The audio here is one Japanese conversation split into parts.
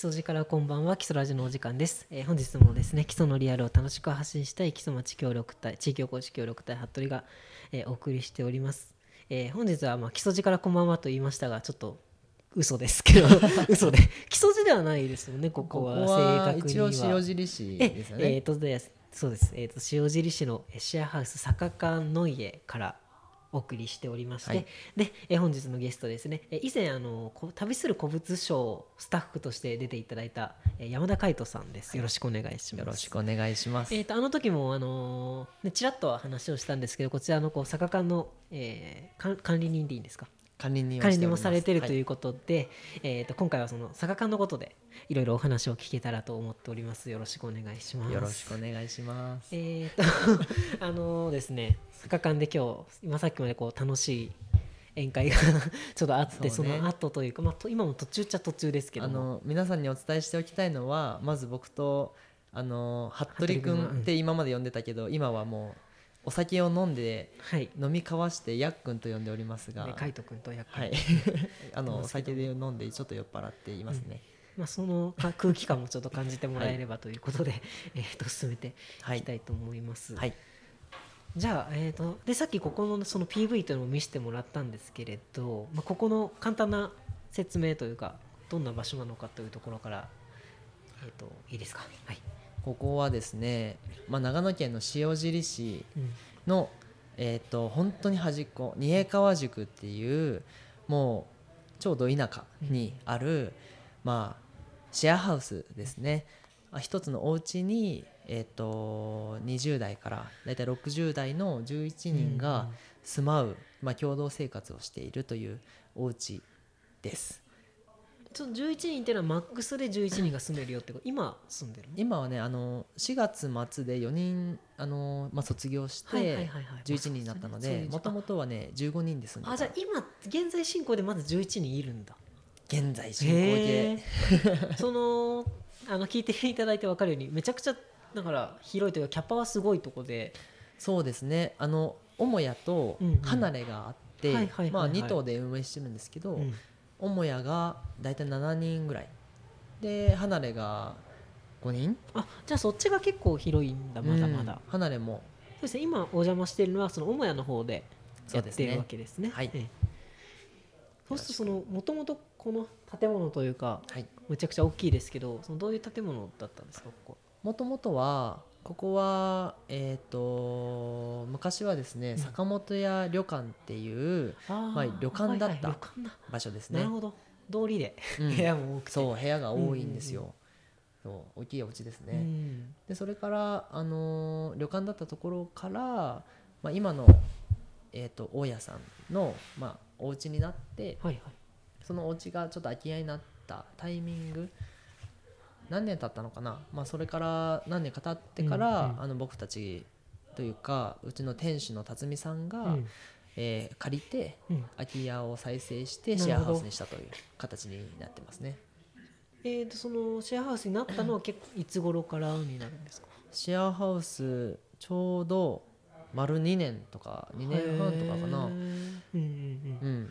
礎寺からこんばんは。基礎ラジオのお時間です、えー本日もですね基礎のリアルを楽しく発信したい基礎町協力隊地域おこし協力隊服部が、えーお送りしております、えー本日はまあ基礎寺からこんばんはと言いましたがちょっと嘘ですけど 嘘で。基礎寺ではないですよねここは。正確には。一応塩尻市えですよえーね。とですそうです、えー、と塩尻市のえーシェアハウス坂館の家からお送りしておりまして、はい。で、えー本日のゲストですね、えー以前あのこ旅する古物商スタッフとして出ていただいた、えー山田海人さんです。よろしくお願いします。よろしくお願いします。えー、とあの時も、あのーね、ちらっとは話をしたんですけどこちらのこう坂館の、えー管管理人でいいんですか？管理人を管理人もされてるとはいいうことで、えー、と今回はその坂館のことでいろいろお話を聞けたらと思っております。よろしくお願いします。よろしくお願いします。えー、と あのですね坂館で今日今さっきまでこう楽しい宴会が ちょっとあってそ,、ね。の後というか、まあ、と今も途中っちゃ途中ですけども。あの皆さんにお伝えしておきたいのはまず僕とあの服部君って今まで呼んでたけど今はもうお酒を飲んではい。飲み交わしてやっくんと呼んでおりますが、で海斗君とやっはい。あのお酒で飲んでちょっと酔っ払っていますね。まあ、そのか空気感もちょっと感じてもらえればということで、えー、と進めてはい。いきたいと思います。はい。じゃあ、えー、とでさっきここのその PV というのを見せてもらったんですけれど、まあ、ここの簡単な説明というかどんな場所なのかというところから、えー、といいですか？はいここはですね、まあ、長野県の塩尻市うん。の、えー、と本当に端っこ二重川宿っていうもうちょうど田舎にある、まあ、シェアハウスですね。あ一つのお家に、えー、と20代から大体60代の11人が住まう、まあ、共同生活をしているというお家ですちょっと11人っていうのはマックスで11人が住んでるよってこと？今住んでるの？今はねあの4月末で4人あの、まあ、卒業して、はいはいはいはい。11人になったのでもともとはね15人で住んでた。あじゃあ今現在進行でまず11人いるんだ。現在進行へでー。そのあの聞いていただいて分かるようにめちゃくちゃだから広いというかキャパはすごいとこで。そうですね。あの母屋と離れがあって、まあ、2棟で運営してるんですけど、うん母屋が大体7人ぐらい。で離れが5人。あじゃあそっちが結構広いんだまだまだ、うん離れも。そうですね今お邪魔しているのはその母屋の方でやってるわけですね。はい。ええ。そうするとそのもともとこの建物というかはい。むちゃくちゃ大きいですけどそのどういう建物だったんですかここ。もともとはここはえっ、と昔はですね、うん。坂本屋旅館っていうあまあ旅館だった場所ですね。なるほど。通りで。うん。部屋も多くて。そう部屋が多いんですよ、そう大きいお家ですね、うん。でそれから、あのー旅館だったところから、まあ、今の、えー、と大家さんの、まあ、お家になってはいはい。そのお家がちょっと空き家になったタイミング何年経ったのかな、まあ、それから何年か経ってから、うんうん。あの僕たちというかうちの店主の辰巳さんが、うん。えー借りてうん。空き家を再生してシェアハウスにしたという形になってますね。えー、とそのシェアハウスになったのは 結構いつ頃からになるんですか？シェアハウスちょうど丸2年とか2年半とかかな、うんうんうん。うん、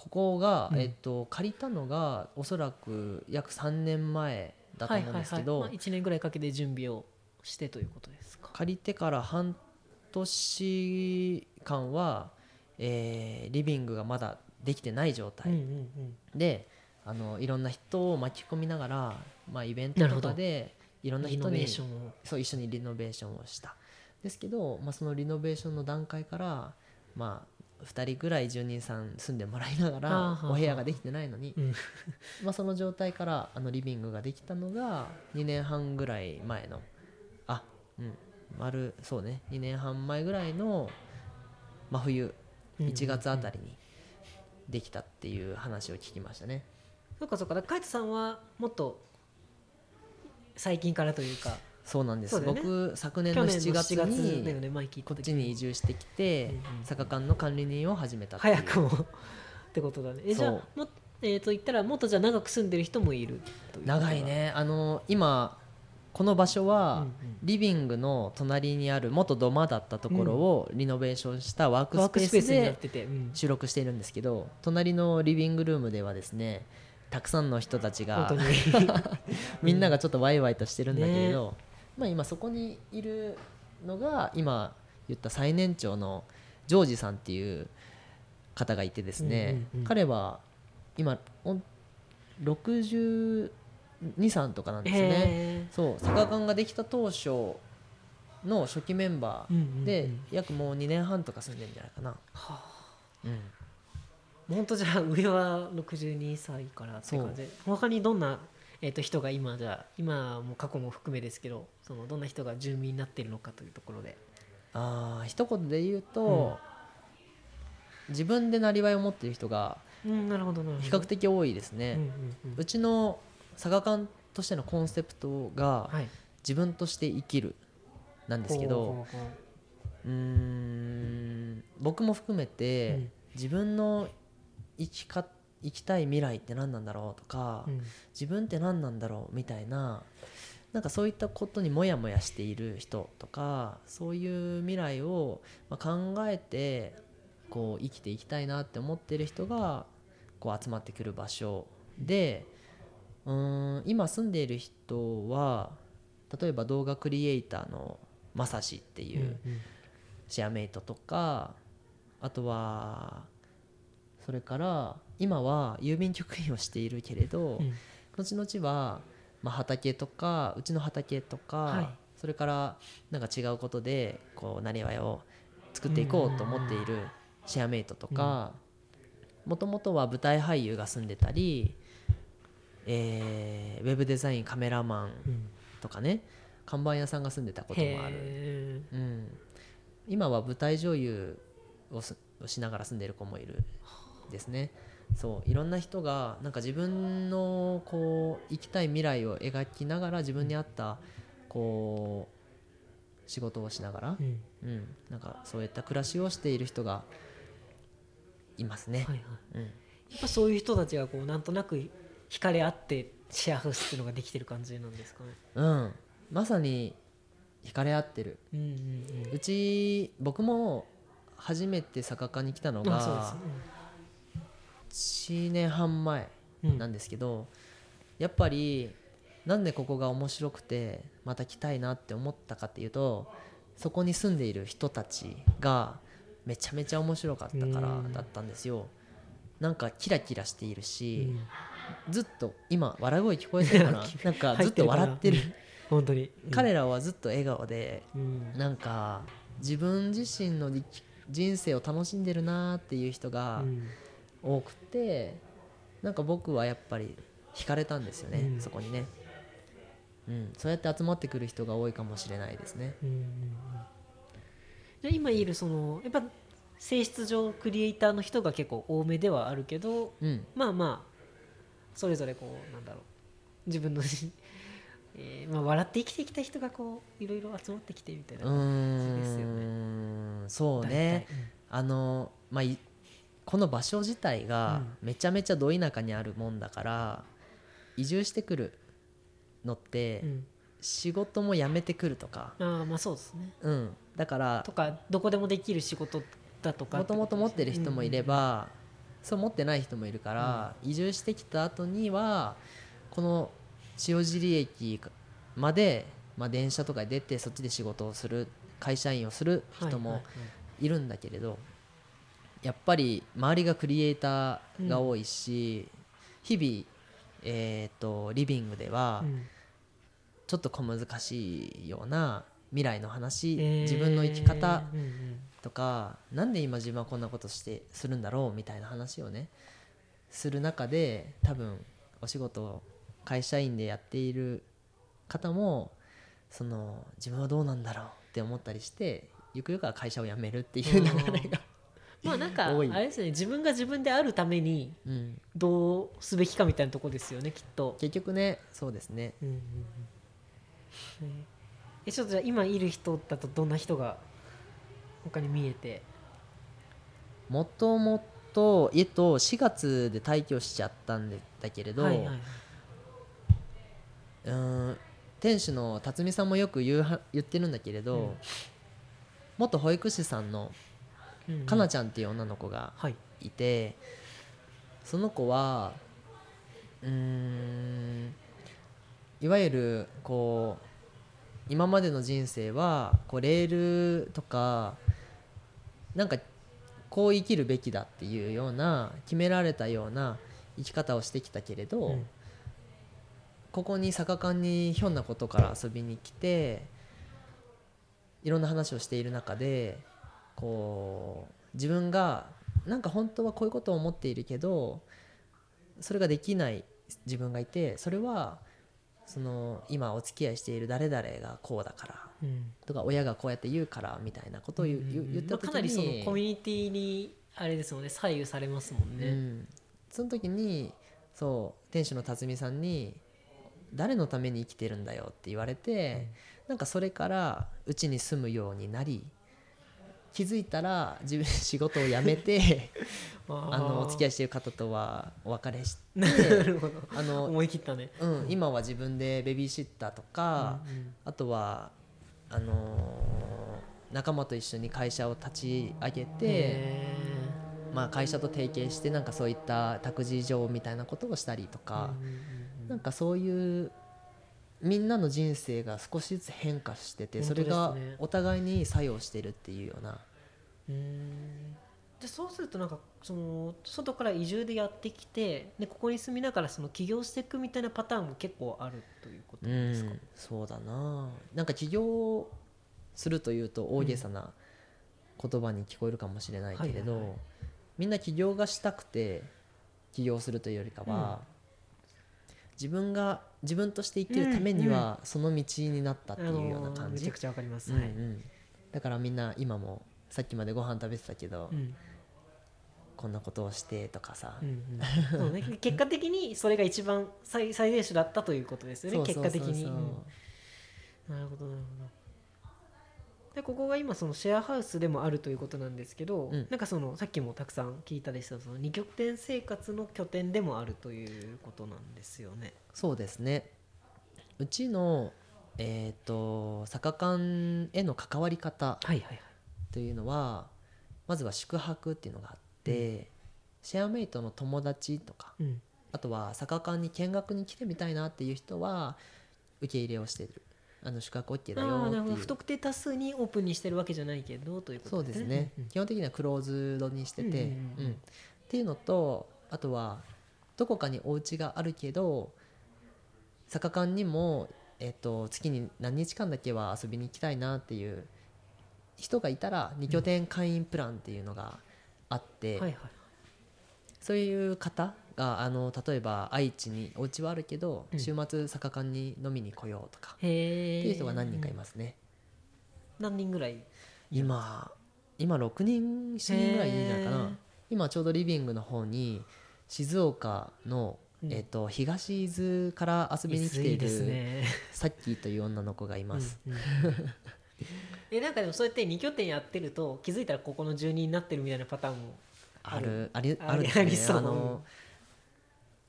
ここが、うん。えっと、借りたのがおそらく約3年前だと思うんですけど、はいはいはい。まあ、1年ぐらいかけて準備をしてということですか。借りてから半年間は、えーリビングがまだできてない状態、うんうんうん。であのいろんな人を巻き込みながら、まあ、イベントとかでいろんな人にそう一緒にリノベーションをした。ですけど、まあ、そのリノベーションの段階から、まあ、2人ぐらい住人さん住んでもらいながらお部屋ができてないのに、うん。まあ、その状態からあのリビングができたのが2年半ぐらい前のあうん丸そうね2年半前ぐらいの真冬1月あたりにできたっていう話を聞きましたね。そうかそうか。だから海人さんはもっと最近からというかそうなんです、ね。僕昨年の去年の7月7月にこっちに移住してきて、うんうん坂館の管理人を始めた早くも。ってことだね。えじゃあもえー、と言ったらもっとじゃあ長く住んでる人もいる長いね。あの今この場所は、リビングの隣にある元土間だったところをリノベーションしたワークスペースで収録しているんですけど隣のリビングルームではですねたくさんの人たちが みんながちょっとワイワイとしてるんだけれど、まあ、今そこにいるのが今言った最年長のジョージさんっていう方がいてですね、うんうんうん。彼は今お623とかなんですね。へそうサカカンができた当初の初期メンバーうんうんうん。ーで約もう2年半とか住んでるんじゃないかな。はうん。あ本当じゃあ上は62歳からって感じ。で他にどんな、えー、と人が今じゃあ今も過去も含めですけどそのどんな人が住民になっているのかというところで。あー一言で言うと、自分でなりわいを持っている人が比較的多いですね、うんうんうん。うちの佐賀館としてのコンセプトがはい。自分として生きるなんですけどほうん僕も含めて、うん。自分の生きか生きたい未来って何なんだろうとか、ううん。自分って何なんだろうみたいななんかそういったことにモヤモヤしている人とかそういう未来をまあ考えてこう生きていきたいなって思ってる人がこう集まってくる場所でうーん今住んでいる人は例えば動画クリエイターのまさしっていううん。シェアメイトとかあとはそれから今は郵便局員をしているけれど、うん。後々は、まあ、畑とかうちの畑とか、はい。それからなんか違うことでこうなりわいを作っていこうと思っているシェアメイトとかもともとは舞台俳優が住んでたり、えーウェブデザインカメラマンうんとかね看板屋さんが住んでたこともある、へうん、今は舞台女優をしながら住んでいる子もいるですね。そういろんな人がなんか自分のこう生きたい未来を描きながら自分に合ったこう仕事をしながらー、うん。うん、なんかそういった暮らしをしている人がいますね。はいはい。うん、やっぱそういう人たちがこうなんとなく惹かれ合ってシェアハウスっていうのができてる感じなんですかね。うん、まさに惹かれ合ってる。うんうんうち僕も初めて坂カに来たのうん。あそうでがす1年半前ね。なんですけど、やっぱりなんでここが面白くてまた来たいなって思ったかっていうとそこに住んでいる人たちがめちゃめちゃ面白かったからうん。だったんですよ。なんかキラキラしているうし、ん。ずっと今笑い声聞こえてるかな？な？んかずっと笑ってる。本当に。うん。彼らはずっと笑顔でうん。なんか自分自身の人生を楽しんでるなーっていう人がうん多くてなんか僕はやっぱり惹かれたんですよね、うん。そこにね、うん、そうやって集まってくる人が多いかもしれないですね。うんじゃあ今いるそのやっぱ性質上クリエイターの人が結構多めではあるけどうん。まあまあそれぞれこうなんだろう自分の、えーまあ、笑って生きてきた人がこういろいろ集まってきてみたいうなー感じですよん。そう大ね体。うん。あのまあいこの場所自体がめちゃめちゃど田舎にあるもんだから移住してくるのってうん。仕事も辞めてくるとか、ああまあそうですね。うん、だからとかどこでもできる仕事だとかもともと持ってる人もいれば、そう持ってない人もいるから、移住してきた後にはこの塩尻駅まで、まあ、電車とかで出てそっちで仕事をする会社員をする人もいるんだけれど、やっぱり周りがクリエイターが多いし、日々、えー、とリビングではうんちょっと小難しいような未来の話、えー自分の生き方うんうんとかなんで今自分はこんなことしてするんだろうみたいな話をねする中で多分お仕事を会社員でやっている方もその自分はどうなんだろうって思ったりしてゆくゆくは会社を辞めるっていう流れが、まあなんかあれですね自分が自分であるためにうん、どうすべきかみたいなとこですよねきっと。結局ねそうですね。うんうんうんねえちょっとじゃあ今いる人だとどんな人が他に見えて？もともとえっと4月で退去しちゃったんだけれど、はいはいはい、うーん店主の辰巳さんもよく言うは言ってるんだけれど、うん。元保育士さんのかなちゃんっていう女の子がはい。いてその子はうーんいわゆるこう今までの人生はこうレールとかなんかこう生きるべきだっていうような決められたような生き方をしてきたけれど、うん。ここに坂館にひょんなことから遊びに来ていろんな話をしている中でこう自分がなんか本当はこういうことを思っているけどそれができない自分がいてそれはその今お付き合いしている誰々がこうだからうん。とか親がこうやって言うからみたいなことを言う言った時に、まあかなりそのコミュニティにあれですもんね左右されますもんね、うん、その時にそう店主の辰巳さんに「誰のために生きてるんだよ」って言われて、なんかそれからうちに住むようになり気づいたら自分仕事を辞めて あのお付き合いしている方とはお別れして あの、思い切ったね。うん、今は自分でベビーシッターとか、うんうんあとはあのー仲間と一緒に会社を立ち上げて、へまあ、会社と提携してなんかそういった託児所みたいなことをしたりとーか、うんうんうん。なんかそういうみんなの人生が少しずつ変化しててそれ本がお互いに作用してるっていうような。でそうするとなんかその外から移住でやってきてでここに住みながらその起業していくみたいなパターンも結構あるということですか、んそうだな。なんか起業するというと大げさな言葉に聞こえるかもしれないけれど、はいはいはい。みんな起業がしたくて起業するというよりかは、自分が自分として生きるためにはその道になったっていうような感じ、めちゃくちゃわかります、はい。うんうん。だからみんな今もさっきまでご飯食べてたけど、うん。こんなことをしてとかさ、うんうん。ね、結果的にそれが一番最最善手だったということですよね。結果的に、うん。なるほどなるほどでここが今そのシェアハウスでもあるということなんですけど、うん。なんかそのさっきもたくさん聞いたですけどその二拠点生活の拠点でもあるということなんですよね。そうですね。うちのえっ、と坂館への関わり方はいはいはい。というのはまずは宿泊っていうのがあって、シェアメイトの友達とかうん。あとは坂館に見学に来てみたいなっていう人は受け入れをしてるあの宿泊 OK だよっていう。不特定多数にオープンにしてるわけじゃないけどということそうですね、うんうん。基本的にはクローズドにしてて、うんっていうのとあとはどこかにお家があるけど坂館にも、えっと月に何日間だけは遊びに行きたいなっていう人がいたら2拠点会員プランっていうのがあって、そういう方があの例えば愛知にお家はあるけど、うん。週末坂館に飲みに来ようとか、っていう人が何人かいますね。何人ぐらい？今今6人7人ぐらいいるんじゃないかな。今ちょうどリビングの方に静岡の、うん。えっと東伊豆から遊びに来ているね。さっきという女の子がいます、うんうん。えなんかでもそうやって2拠点やってると気づいたらここの住人になってるみたいなパターンもある。ありああるですね。ありそう。あの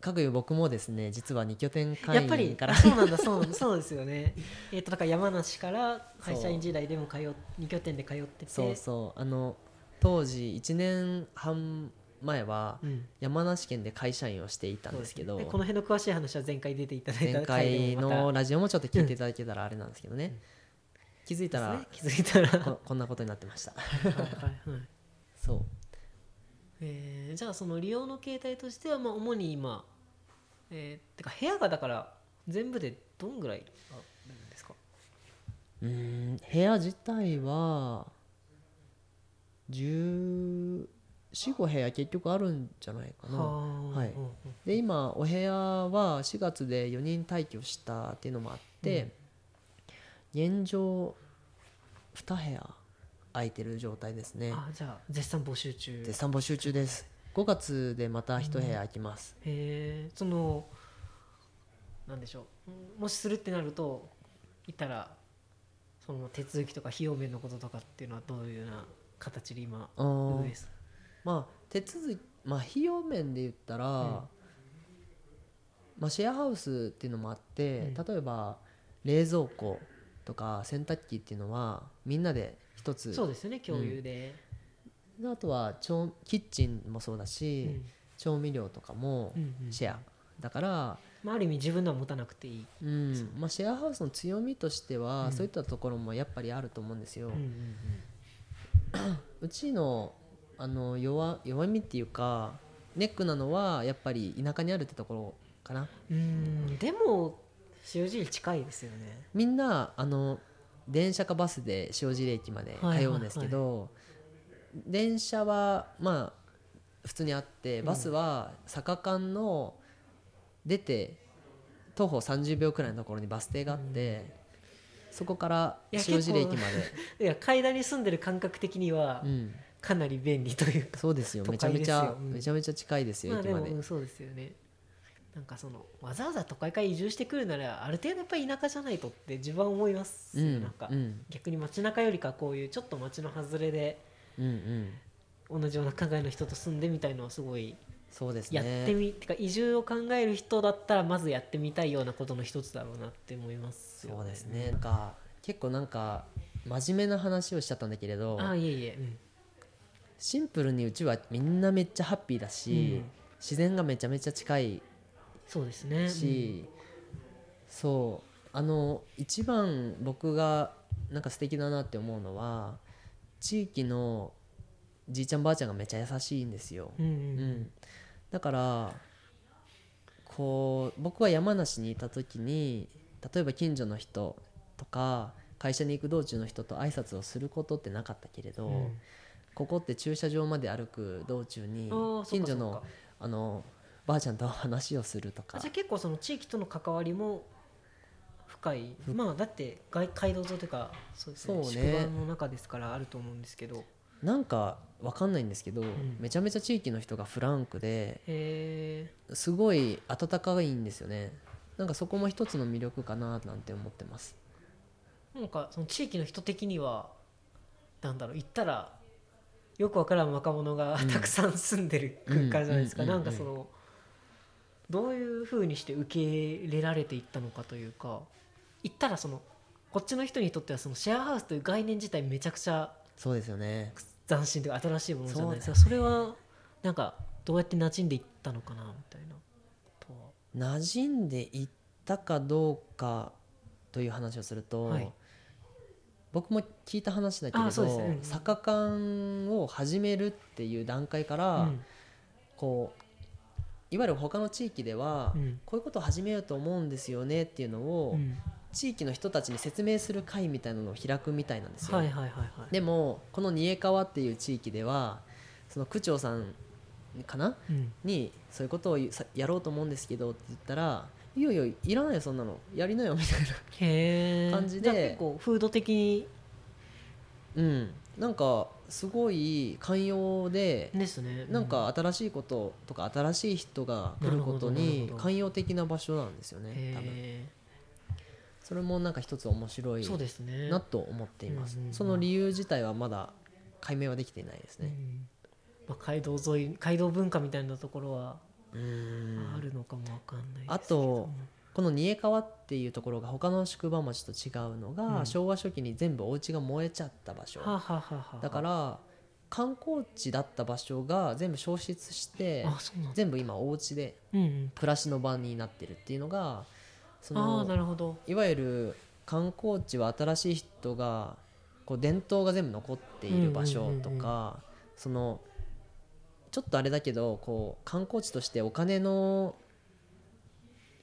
かくいう僕もですね実は2拠点会やっぱり員からあそうなんだそうそうですよね。えっとだから山梨から会社員時代でも通っ2拠点で通ってて。そうそう。あの当時1年半前はうん。山梨県で会社員をしていたんですけど。そうね。この辺の詳しい話は前回出ていただいた前回のラジオもちょっと聞いていただけたらあれなんですけどね、気づいたらね。気づいたら。はこ こんなことになってました。いはいはい。そうえーじゃあその利用の形態としてはまあ主に今えーてか部屋がだから全部でどんぐらいあるんですか？うーん部屋自体は1415部屋結局あるんじゃないかな。ははい。うんうんで今お部屋は4月で4人退去したっていうのもあって、現状2部屋空いてる状態ですね。あじゃあ絶賛募集中。絶賛募集中です。5月でまた1部屋空きます、へえ。そのなんでしょう。うんもしするってなるといたらその手続きとか費用面のこととかっていうのはどういうような形で今あまあ手続きまあ費用面で言ったら、まあ、シェアハウスっていうのもあって、例えば冷蔵庫とか洗濯機っていうのはみんなで一つ。そうですよね共有で、であとは調キッチンもそうだし、うん。調味料とかもうんうん。シェアだから、まあ、ある意味自分では持たなくていい、うん。まあ、シェアハウスの強みとしては、うん。そういったところもやっぱりあると思うんですよ。うんうんう ちのあの弱弱みっていうかネックなのはやっぱり田舎にあるってところかな。うん。うんでも塩尻近いですよね。みんなあの電車かバスで塩尻駅まで通うんですけど、電車はまあ普通にあってバスは坂間の出て徒歩30秒くらいのところにバス停があって、そこから塩尻駅ま いや階段に住んでる感覚的にはかなり便利というか、そうですよ。都めちゃめちゃめちゃめちゃ近いですよ、駅まで。うんそうですよねなんかそのわざわざ都会から移住してくるならある程度やっぱり田舎じゃないとって自分は思いますよ、うんなんか、うん。逆に街中よりかこういうちょっと街の外れでうんうん。同じような考えの人と住んでみたいのはすごいそうですやねってみ、てか移住を考える人だったらまずやってみたいようなことの一つだろうなって思いますよそうですね。なんか結構なんか真面目な話をしちゃったんだけれどああいえいえ、うん。シンプルにうちはみんなめっちゃハッピーだし、うん。自然がめちゃめちゃ近いそうですね。し、そうあの一番僕がなんか素敵だなって思うのは地域のじいちゃんばあちゃんがめっちゃ優しいんですよ。うんうんううん。ん、だからこう僕は山梨にいた時に例えば近所の人とか会社に行く道中の人と挨拶をすることってなかったけれど、うん。ここって駐車場まで歩く道中に近所のあのばあちゃんと話をするとか。あじゃあ結構その地域との関わりも深い。まあだって街街道沿いというかそうですね。ね。宿場の中ですからあると思うんですけど。なんかわかんないんですけど、ん。めちゃめちゃ地域の人がフランクですごい温かいんですよね。なんかそこも一つの魅力かななんて思ってます。なんかその地域の人的にはなんだろう行ったらよくわからん若者がうん。たくさん住んでる空間じゃないですか、うん。うん。なんかそのどういうふうにして受け入れられていったのかというか行ったらそのこっちの人にとってはそのシェアハウスという概念自体めちゃくちゃそうですよね。斬新というか新しいものじゃないですか。そそれはなんかどうやって馴染んでいったのかなみたいな。とは。馴染んでいったかどうかという話をすると、はい。僕も聞いた話だけれど、ねうん。坂缶を始めるっていう段階から、うん。こういわゆる他の地域では、うん。こういうことを始めようと思うんですよねっていうのを、うん。地域の人たちに説明する会みたいなのを開くみたいなんですよ。はいはいはいはい。でもこの仁江川っていう地域ではその区長さんかな？うん。にそういうことをやろうと思うんですけどって言ったら「いやいやいらないよそんなの。やりなよ」みたいな感じで。じゃあ結構風土的にうんなんかすごい寛容でですね。なんか新しいこととか新しい人が来ることに寛容的な場所なんですよね多分。へそれもなんか一つ面白いなと思っています。うんうんうん。その理由自体はまだ解明はできていないですね。うん。まあ、街道沿い街道文化みたいなところはうん。あるのかもわかんないですけどあとこの仁江川っていうところが他の宿場町と違うのが、うん。昭和初期に全部お家が燃えちゃった場所。はあ、はあはだから観光地だった場所が全部消失して全部今お家で暮らしの場になってるっていうのがそのなるほど。いわゆる観光地は新しい人がこう伝統が全部残っている場所とかそのちょっとあれだけどこう観光地としてお金の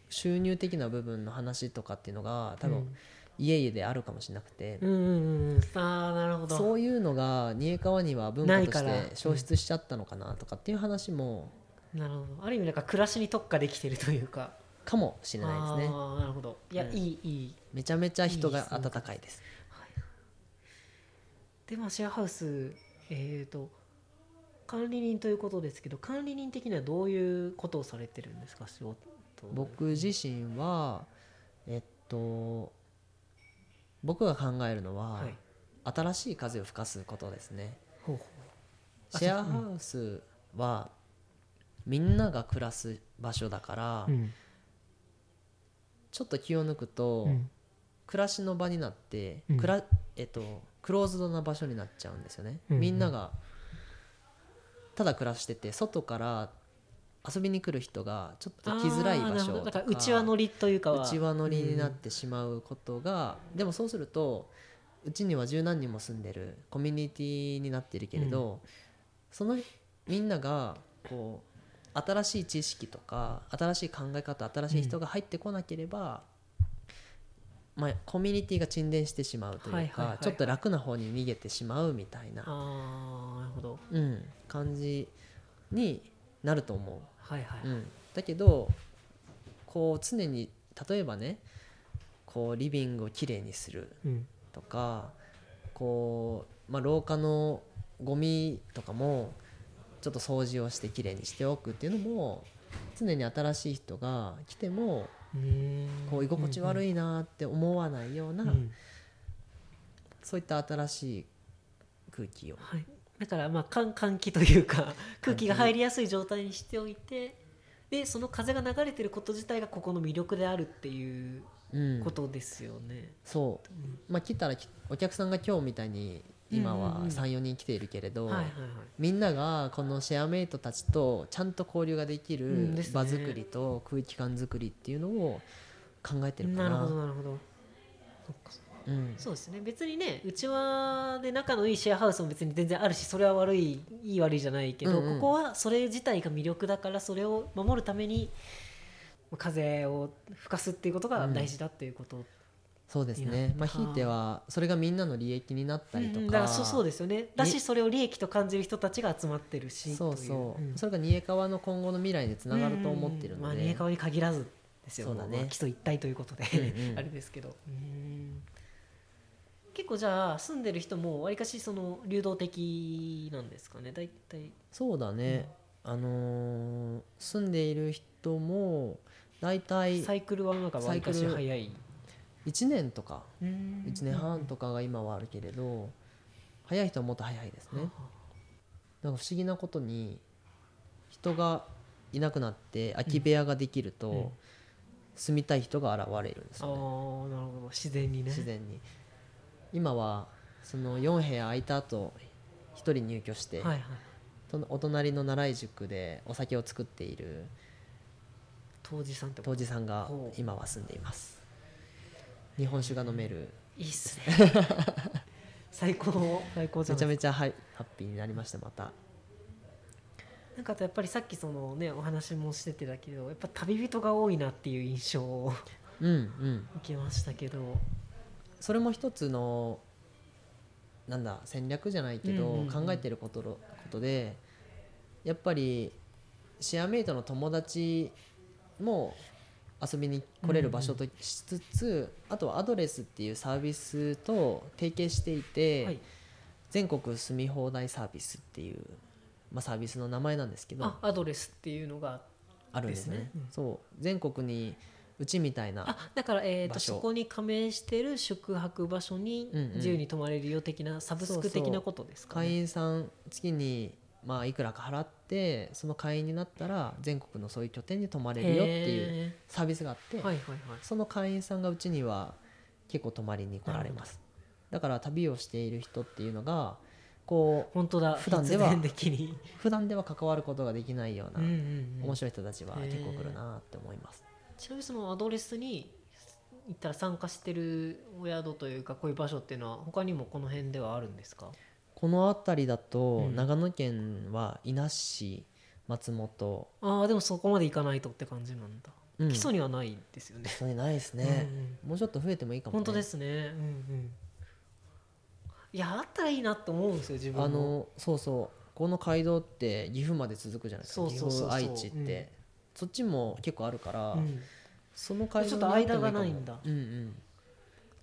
収入的な部分の話とかっていうのが多分家々であるかもしれなくて。うんうんうんうん。ああなるほど。そういうのが仁江川には文化として消失しちゃったのかなとかっていう話もなるほど。ある意味なんか暮らしに特化できてるというか。かもしれないですね。ああなるほど。いや、うん。いいいい。めちゃめちゃ人が温かいです。でまあシェアハウスえっ、と管理人ということですけど管理人的にはどういうことをされてるんですか？仕事僕自身はえっと僕が考えるのは、はい。新しい風を吹かすことですね。シェアハウスはみんなが暮らす場所だから、ううん。ちょっと気を抜くと、うん。暮らしの場になって、うん。くらえっと、クローズドな場所になっちゃうんですよね、うんうん。みんながただ暮らしてて外から遊びに来る人がちょっと来づらい場所とかだから内輪乗りというかは。内輪乗りになってしまうことが、でもそうするとうちには十何人も住んでるコミュニティになってるけれど、そのみんながこう新しい知識とか新しい考え方新しい人が入ってこなければ、まあ、コミュニティが沈殿してしまうというか、はいはいはい。はいちょっと楽な方に逃げてしまうみたいな、なるほど。うん、感じになると思う。はいはい、うん、だけどこう常に例えばねこうリビングをきれいにするうん。とかこう、まあ、廊下のゴミとかもちょっと掃除をしてきれいにしておくっていうのも常に新しい人が来てもこう居心地悪いいなって思わないような、うん。そういった新しい空気をはい、だからまあ換換気というか 空気が入りやすい状態にしておいてでその風が流れてること自体がここの魅力であるっていううんことですよね。そう。うん。まあ来たらきお客さんが今日みたいに今はうんうん。うん34人来ているけれど、みんながこのシェアメイトたちとちゃんと交流ができる場作りと空気感作りっていうのを考えてるかな。なるほどなるほど。そっかうん、そうですね。別にねうちわで仲のいいシェアハウスも別に全然あるしそれは悪いいい悪いじゃないけど、うんうん。ここはそれ自体が魅力だからそれを守るために風を吹かすっていうことが大事だっていうこと、そうです。ね。まあひいてはそれがみんなの利益になったりとか、うん。だからそそうですよね。だしにそれを利益と感じる人たちが集まってるしそうそう、ん。それが新江川の今後の未来につながると思ってるうん。まあ、ので、新川に限らずですよ。そうだね。まあ基礎一体ということで、うんうん。あれですけど。うん結構じゃあ住んでる人もわりかしその流動的なんですかね？大体。そうだね、あのー住んでいる人も大体サイクルはなんかわりかし早い。1年とか1 1年半とかが今はあるけれど早い人はもっと早いですね。なんか不思議なことに人がいなくなって空き部屋ができると、うん。住みたい人が現れるんですああよね。ーなるほど。自然にね。自然に今はその4部屋空いた後1人入居して、はいはい。とお隣の習い塾でお酒を作っている当時さん杜氏さんが今は住んでいます。日本酒が飲める。いいっすね。最高。最高めちゃめちゃハイハッピーになりましたまた。なんかやっぱりさっきそのねお話もしててだけどやっぱ旅人が多いなっていう印象をうんうん。受けましたけどそれも一つのなんだ戦略じゃないけど、うんうんうん。考えてることのことでやっぱりシェアメイトの友達も遊びに来れる場所としつつ、あとはアドレスっていうサービスと提携していて、はい。全国住み放題サービスっていう、まあ、サービスの名前なんですけど。あアドレスっていうのがあるんですね。ですね。うんそう。全国にうちみたいなあだから、えー、とそこに加盟してる宿泊場所にうんうん。自由に泊まれるよ的なサブスク的なことですか、会ね、員さん月にまあいくらか払ってその会員になったら全国のそういう拠点に泊まれるよっていうへサービスがあって、ーはいはいはい。その会員さんがうちには結構泊まりに来られます。だから旅をしている人っていうのがこう本当だ。普段では普段では関わることができないようなうんうんうん。面白い人たちは結構来るなって思いますちなみにそのアドレスに行ったら参加してるお宿というかこういう場所っていうのは他にもこの辺ではあるんですか？この辺りだとうん。長野県は伊那市松本、ああでもそこまで行かないとって感じなんだ、うん、基礎にはないですよね。それないですね、うんもうちょっと増えてもいいかも、ね、本当ですね。うんうん。いやあったらいいなと思うんですよ自分も。あのそうそう。この街道って岐阜まで続くじゃないですか。岐阜愛知って、うんそっちも結構あるから、うん。その街道ちょっと間がないんだ。うんうん。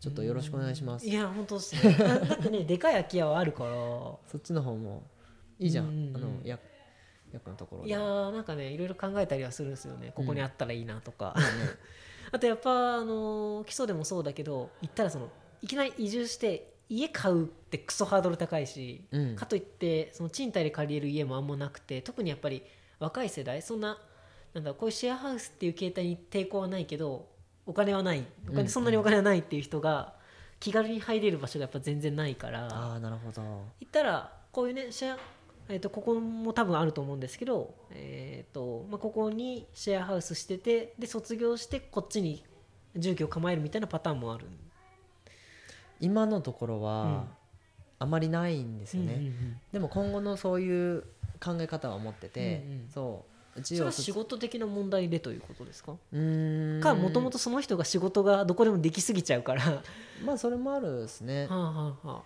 ちょっとよろしくお願いします。いや本当ですねだだってねでかい空き家はあるから。そっちの方もいいじゃん、うんうんうん。あのや役のところで。いやーなんかねいろいろ考えたりはするんですよね。ここにあったらいいなとか、うん あとやっぱあの基礎でもそうだけど行ったらそのいきなり移住して家買うってクソハードル高いし、うん。かといってその賃貸で借りれる家もあんまなくて特にやっぱり若い世代そんななんだこういうシェアハウスっていう形態に抵抗はないけどお金はない。おうん。金そんなにお金はないっていう人が気軽に入れる場所がやっぱ全然ないから、ああなるほど。行ったらこういうねシェアえー、とここも多分あると思うんですけど、えーとまあ、ここにシェアハウスしててで卒業してこっちに住居を構えるみたいなパターンもある。今のところうん。はあまりないんですよね、でも今後のそういう考え方は持ってて、そううそれは仕事的な問題でということですか？うーん。かもともとその人が仕事がどこでもできすぎちゃうから。はまあそれもあるですね。あはあはあ。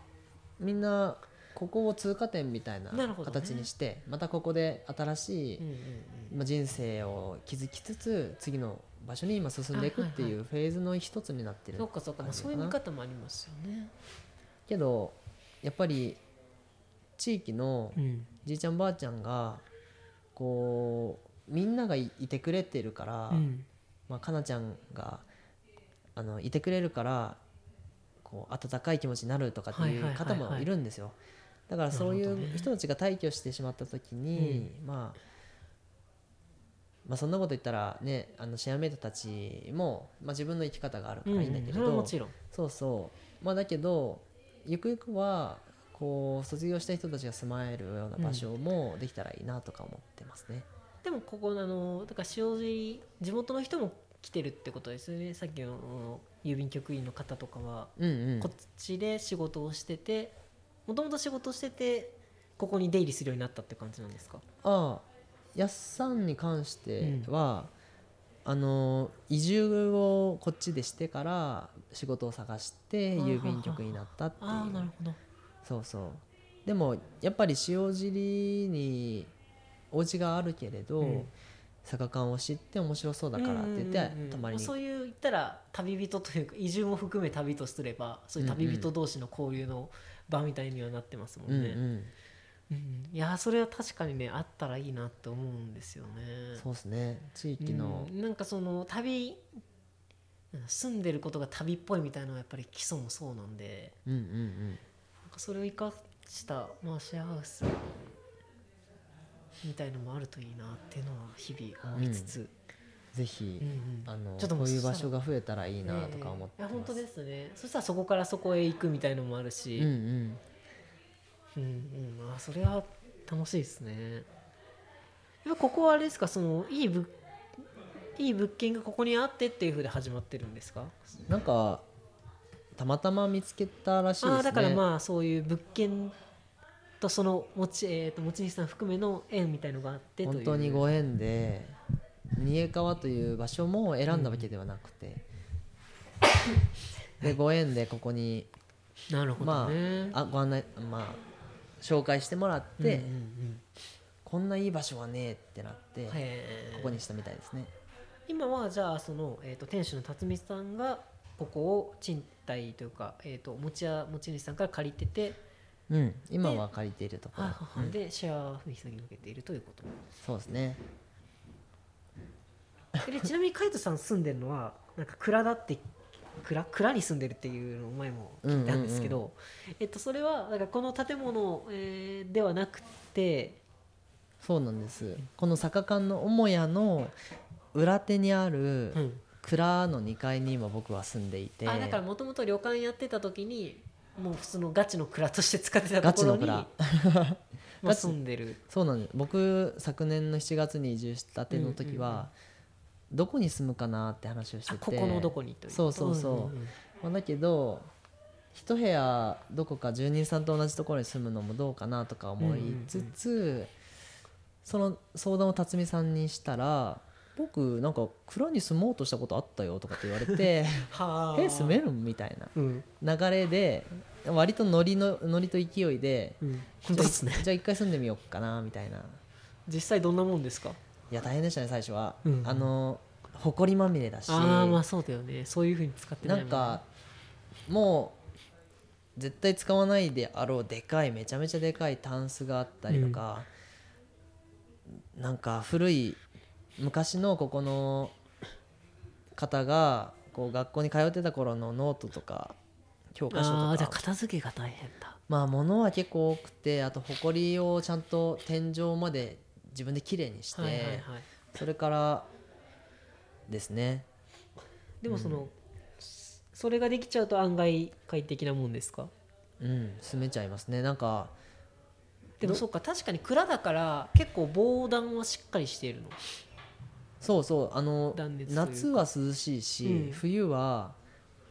みんなここを通過点みたいな形にして、またここで新しい、うんうんまあ、人生を築きつつ次の場所に今進んでいくっていいうフェーズの一つになってるうん、そうかそうか、まあ、そういう見方もありますよね。けどやっぱり地域のうん。じいちゃんばあちゃんがこうみんながいいてくれてるから、うん。まあ、かなちゃんがあのいてくれるからこう温かい気持ちになるとかっていう方もいるんですよ。だからそういう人たちが退去してしまった時に、まあまあそんなこと言ったらねあのシェアメイトたちも、まあ、自分の生き方があるかうんらいいんだけど、もちろん。そうそう。まあだけどゆくゆくはこう卒業した人たちが住まえるような場所もできたらいいなとか思ってますね。でもここあのだから塩尻地元の人も来てるってことですよね。さっきの郵便局員の方とかは、うんうん。こっちで仕事をしててもともと仕事をしててここに出入りするようになったって感じなんですか？ああやっさんに関しては、あの移住をこっちでしてから仕事を探して郵便局になったっていう。ああなるほどそうそう。でもやっぱり塩尻にお家があるけれど、うん。坂館を知って面白そうだからって言って、うんうんうんたまに。あそういう言ったら旅人というか移住も含め旅とすればそういう旅人同士の交流の場みたいにはなってますもうんんね、うんうん。いやーそれは確かにねあったらいいなって思うんですよね。そうですね。地域の、うん。なんかその旅住んでることが旅っぽいみたいなのはやっぱり基礎もそうなんで。うんうんうんなんかそれを生かした、まあ、シェアハウスみたいのもあるといいなっていうのは日々思いつつ、ぜひ、うんうん。あのちょっとこういう場所が増えたらいいなとか思ってええいや本当ですね。そしたらそこからそこへ行くみたいのもあるし、うんうん。うんうん。あそれは楽しいですね。やっぱここはあれですかそのいい物いい物件がここにあってっていうふうで始まってるんですか？なんかたまたま見つけたらしいですね。ああだからまあそういう物件とその持ち,、えー、と持ち主さん含めの縁みたいのがあって本当にご縁で仁江川という場所も選んだわけではなくて、でご縁でここになるほどね、あご案内まあ紹介してもらって、うんうんうん。こんないい場所はねえってなって、ここにしたみたいですね。今はじゃあその、えー、と店主の辰巳さんがここを賃貸というか、えー、と持ち家持ち主さんから借りててうん今は借りているところ、はいはいはいうん。でシェアフリーに向けているということ。そうですね。でちなみにカイトさん住んでるのはなんか蔵だって蔵蔵に住んでるっていうのを前も聞いたんですけど、えっと、それはなんかこの建物、えーではなくてそうなんです。この坂館の母屋の裏手にあるうん蔵の2階に今僕は住んでいて。あだからもともと旅館やってた時にもう普通のガチの蔵として使ってたガところにチの蔵。まあ住んでる。そうなんです。僕昨年の7月に移住したての時は、どこに住むかなって話をしてて。あここのどこにという。そうそうそう。んんん。まあ、だけど一部屋どこか住人さんと同じところに住むのもどうかなとか思いつつ、その相談を辰巳さんにしたら僕なんか蔵に住もうとしたことあったよとかって言われて はえ住めるん？みたいうん、な流れで割とノリのノリと勢いでうん、本当ですね。じゃあ一回住んでみようかなみたいな。実際どんなもんですか？いや大変でしたね最初は、うん。あの埃まみれだし。ああまあそうだよね。そういうふうに使ってないなんかもう絶対使わないであろうでかいめちゃめちゃでかいタンスがあったりとか、なんか古い昔のここの方がこう学校に通ってた頃のノートとか教科書ああじゃあとか片付けが大変だ。まあ物は結構多くてあと埃をちゃんと天井まで自分できれいにして、はいはいはい。それからですね。でもその、それができちゃうと案外快適なもんですか？うん住めちゃいますね。なんかでもそっか確かに蔵だから結構防弾はしっかりしているのそうそうあの夏は涼しいし、うん。冬は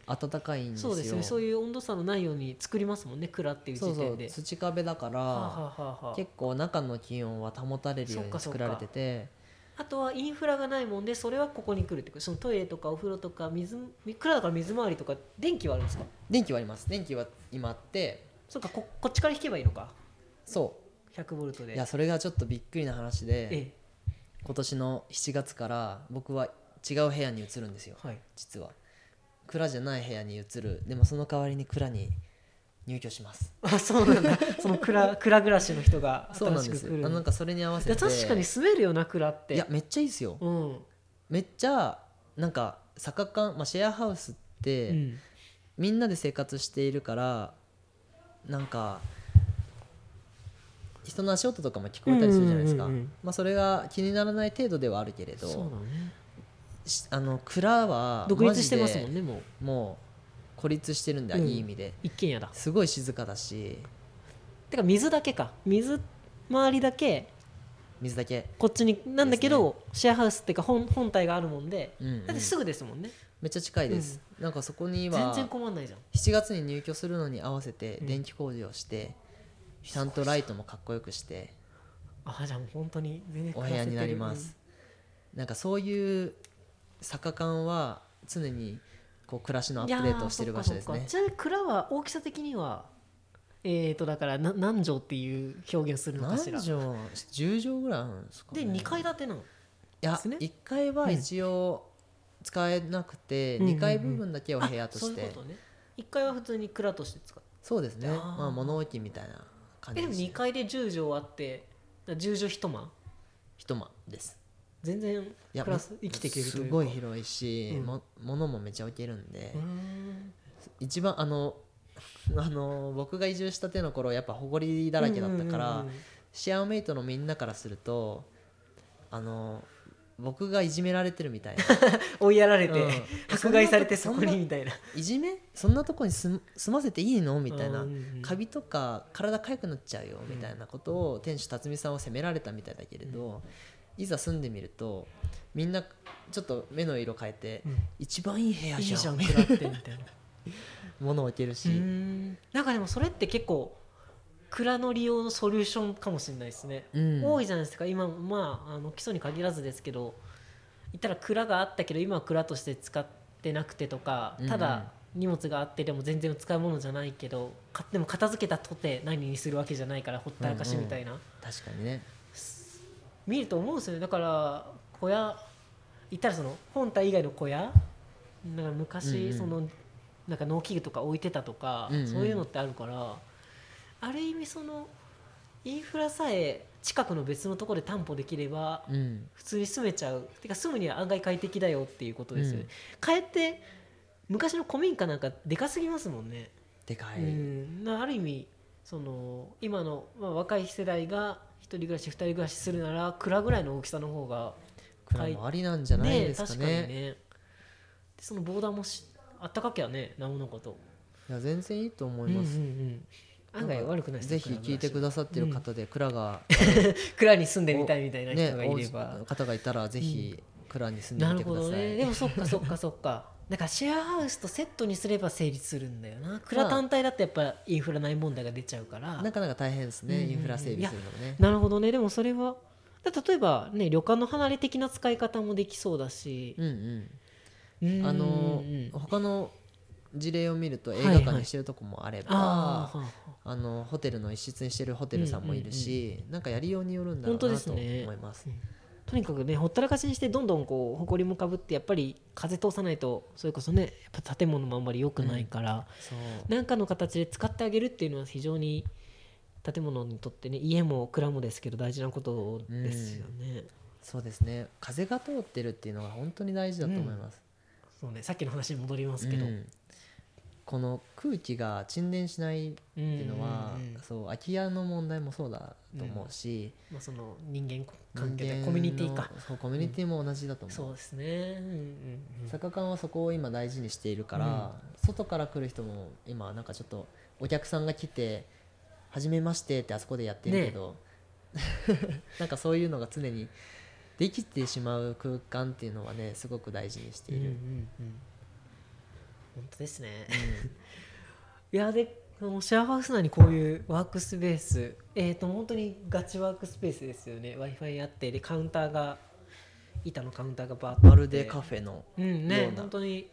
暖かいんですよ。そうですね。そういう温度差のないように作りますもんね蔵っていう時点で。土壁だから、はあはあはあはあ。結構中の気温は保たれるように作られてて。あとはインフラがないもんでそれはここに来るってことそのトイレとかお風呂とか水蔵だから水回りとか電気はあるんですか？電気はあります。電気は今あって。そっかここっちから引けばいいのか。そ100ボルトで。ういやそれがちょっとびっくりな話で。え今年の7月から僕は違う部屋に移るんですよ。えはい。実は。蔵じゃない部屋に移る。でもその代わりに蔵に入居します。あそうなんだ。その蔵蔵暮らしの人がそうなんです。あなんかそれに合わせて。確かに住めるよな蔵って。いやめっちゃいいですよ。うん、めっちゃなんか坂間、まあ、シェアハウスって、うん。みんなで生活しているからなんか人の足音とかも聞こえたりするじゃないですか、うんうんうんうんまあ、それが気にならない程度ではあるけれどね。しあの蔵は独立してますもんねもう。もう孤立してるんだ、うん。いい意味で。一軒家だ。すごい静かだし。てか水だけか。水回りだけ水だけ、こっちになんだけど、シェアハウスっていうか本本体があるもんでうんうん。だってすぐですもんね、めっちゃ近いです、なんかそこに全は然困んないじゃん。7月に入居するのに合わせてうん。電気工事をして、ちゃんとライトもかっこよくしてあじゃあもう本当に全然お部屋になります、なんかそういう坂間は常にこう暮らしのアップデートをしてる場所ですね。ちなみに蔵は大きさ的にはえーとだからな何畳っていう表現するのか何しら？畳10畳ぐらいあるんですか、ね、で2階建てなの？いやですね1階は一応使えなくて、うん2階部分だけを部屋として、いうことね。1階は普通に蔵として使う。そうですね。まあ物置みたいな感えでもじです2階で10畳あってだから10畳一間？一間です。全然いや暮らす生きていけるというか。すごい広いし、うん。も物もめちゃ置けるんで、うーん。一番あの あの僕が移住したての頃やっぱ埃だらけだったから、うんうんうんうん。シェアメイトのみんなからするとあの僕がいじめられてるみたいな。追いやられて、うん。迫害されてそこにみたいな。いじめそんなとこに住住ませていいのみたいな。うんうんうん。カビとか体かゆくなっちゃうよみたいなことを店主辰巳さんを責められたみたいだけれど、いざ住んでみるとみんなちょっと目の色変えて、うん。一番いい部屋いいじゃんじゃん蔵ってみたいな。物置けるし、なんかでもそれって結構蔵の利用のソリューションかもしれないですね、うん。多いじゃないですか。今まああの基礎に限らずですけど言ったら蔵があったけど今は蔵として使ってなくてとかうんうん。ただ荷物があってでも全然使うものじゃないけどかでも片付けたとて何にするわけじゃないからほったらかしみたいな、確かにね。見ると思うんですよね。だから小屋言ったらその本体以外の小屋なんか昔、うんうん。そのなんか農機具とか置いてたとか、うんうん。そういうのってあるからある意味そのインフラさえ近くの別のところで担保できればうん。普通に住めちゃう。てか住むには案外快適だよっていうことですよね、うん。かえって昔の古民家なんかでかすぎますもんね、でかい、うん、なある意味その今の、まあ、若い世代が一人暮らし二人暮らしするなら蔵ぐらいの大きさの方がこれもありなんじゃないですか確ねね。でそのボーダーもしあったかきゃねなおのこと。いや全然いいと思います、うんうんうん案外悪くないぜひ聞いてくださってる方で蔵が、蔵に住んでみたいみたいなね人がいれば、お方がいたらぜひ蔵に住んでなみてください、るほどね。でもそっかそっかそっか。だからシェアハウスとセットにすれば成立するんだよな。蔵単体だとやっぱインフラない問題が出ちゃうから。なかなか大変ですね、インフラ整備するのもね。なるほどね。でもそれはだ例えばね旅館の離れ的な使い方もできそうだし。うんうん。うんあのうん。他の事例を見ると映画館にしてるとこもあれば、あーはあのホテルの一室にしてるホテルさんもいるし、なんかやりようによるんだろうなと思います。とにかくねほったらかしにしてどんどんこう埃もかぶってやっぱり風通さないとそれこそねやっぱ建物もあんまり良くないから、そう。何かの形で使ってあげるっていうのは非常に建物にとってね家も蔵もですけど大事なことですよね。そうですね。風が通ってるっていうのが本当に大事だと思います。そうねさっきの話に戻りますけど、うんこの空気が沈殿しないっていうのは、そう空き家の問題もそうだと思うし、まあ、その人間関係コミュニティか。そうコミュニティも同じだと思う。そうですね、うんうんうん、はそこを今大事にしているから、外から来る人も今なんかちょっとお客さんが来て「はじめまして」ってあそこでやってるけど、なんかそういうのが常にできてしまう空間っていうのはねすごく大事にしている。うんうんうん本当ですね。いやでこのシェアハウス内にこういうワークスペースえっ、と本当にガチワークスペースですよね。w i f i あってでカウンターが板のカウンターがバーッとまるでカフェのうんね本当に